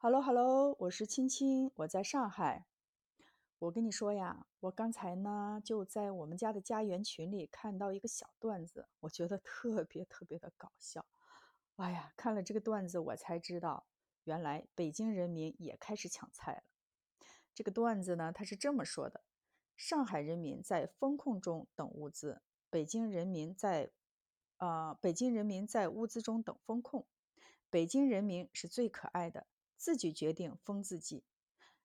Hello，Hello，我是青青，我在上海。我跟你说呀，我刚才呢就在我们家的家园群里看到一个小段子，我觉得特别特别的搞笑。哎呀，看了这个段子，我才知道，原来北京人民也开始抢菜了。这个段子呢，他是这么说的：上海人民在风控中等物资，北京人民在，呃，北京人民在物资中等风控。北京人民是最可爱的。自己决定封自己，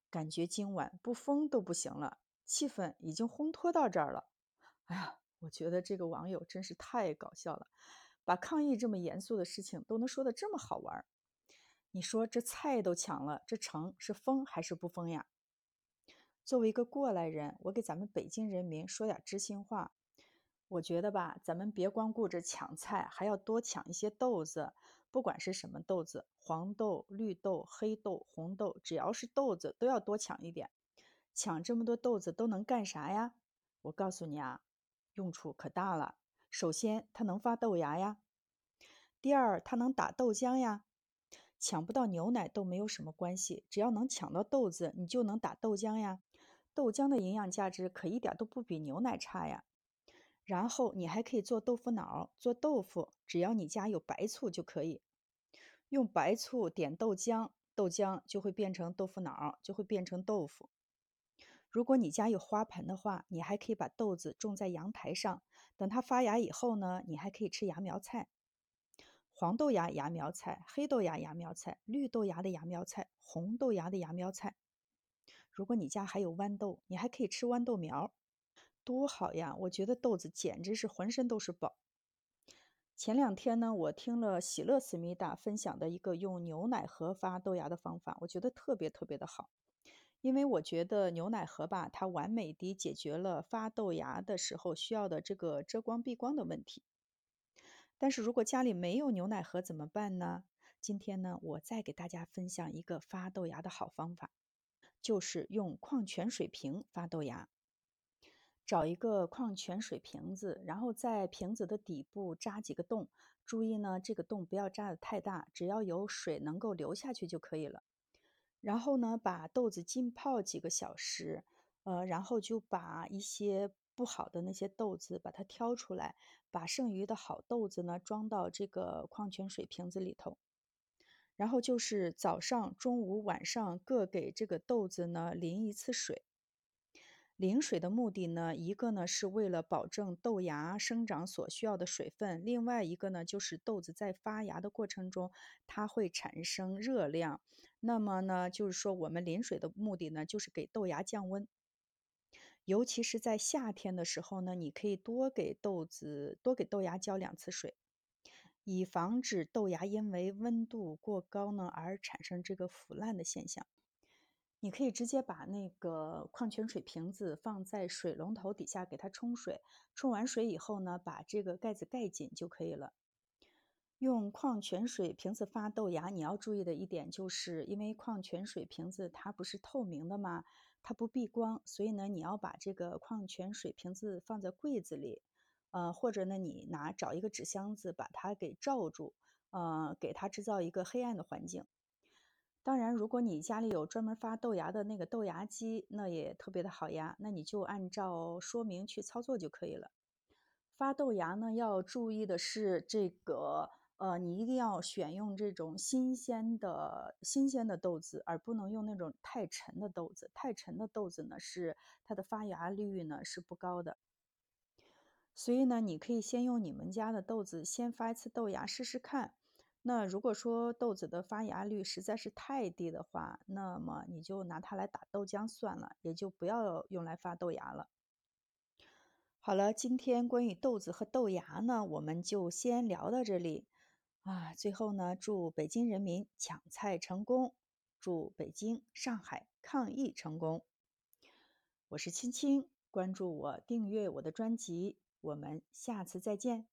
感觉今晚不封都不行了，气氛已经烘托到这儿了。哎呀，我觉得这个网友真是太搞笑了，把抗议这么严肃的事情都能说得这么好玩。你说这菜都抢了，这城是封还是不封呀？作为一个过来人，我给咱们北京人民说点知心话。我觉得吧，咱们别光顾着抢菜，还要多抢一些豆子。不管是什么豆子，黄豆、绿豆、黑豆、红豆，只要是豆子都要多抢一点。抢这么多豆子都能干啥呀？我告诉你啊，用处可大了。首先，它能发豆芽呀；第二，它能打豆浆呀。抢不到牛奶都没有什么关系，只要能抢到豆子，你就能打豆浆呀。豆浆的营养价值可一点都不比牛奶差呀。然后你还可以做豆腐脑，做豆腐，只要你家有白醋就可以。用白醋点豆浆，豆浆就会变成豆腐脑，就会变成豆腐。如果你家有花盆的话，你还可以把豆子种在阳台上，等它发芽以后呢，你还可以吃芽苗菜。黄豆芽芽苗菜、黑豆芽芽苗菜、绿豆芽的芽苗菜、红豆芽的芽苗菜。如果你家还有豌豆，你还可以吃豌豆苗。多好呀！我觉得豆子简直是浑身都是宝。前两天呢，我听了喜乐思密达分享的一个用牛奶盒发豆芽的方法，我觉得特别特别的好。因为我觉得牛奶盒吧，它完美地解决了发豆芽的时候需要的这个遮光避光的问题。但是如果家里没有牛奶盒怎么办呢？今天呢，我再给大家分享一个发豆芽的好方法，就是用矿泉水瓶发豆芽。找一个矿泉水瓶子，然后在瓶子的底部扎几个洞。注意呢，这个洞不要扎得太大，只要有水能够流下去就可以了。然后呢，把豆子浸泡几个小时，呃，然后就把一些不好的那些豆子把它挑出来，把剩余的好豆子呢装到这个矿泉水瓶子里头。然后就是早上、中午、晚上各给这个豆子呢淋一次水。淋水的目的呢，一个呢是为了保证豆芽生长所需要的水分，另外一个呢就是豆子在发芽的过程中，它会产生热量。那么呢，就是说我们淋水的目的呢，就是给豆芽降温。尤其是在夏天的时候呢，你可以多给豆子多给豆芽浇两次水，以防止豆芽因为温度过高呢而产生这个腐烂的现象。你可以直接把那个矿泉水瓶子放在水龙头底下给它冲水，冲完水以后呢，把这个盖子盖紧就可以了。用矿泉水瓶子发豆芽，你要注意的一点就是，因为矿泉水瓶子它不是透明的嘛，它不避光，所以呢，你要把这个矿泉水瓶子放在柜子里，呃，或者呢，你拿找一个纸箱子把它给罩住，呃，给它制造一个黑暗的环境。当然，如果你家里有专门发豆芽的那个豆芽机，那也特别的好呀。那你就按照说明去操作就可以了。发豆芽呢，要注意的是这个，呃，你一定要选用这种新鲜的新鲜的豆子，而不能用那种太沉的豆子。太沉的豆子呢，是它的发芽率呢是不高的。所以呢，你可以先用你们家的豆子先发一次豆芽试试看。那如果说豆子的发芽率实在是太低的话，那么你就拿它来打豆浆算了，也就不要用来发豆芽了。好了，今天关于豆子和豆芽呢，我们就先聊到这里啊。最后呢，祝北京人民抢菜成功，祝北京、上海抗疫成功。我是青青，关注我，订阅我的专辑，我们下次再见。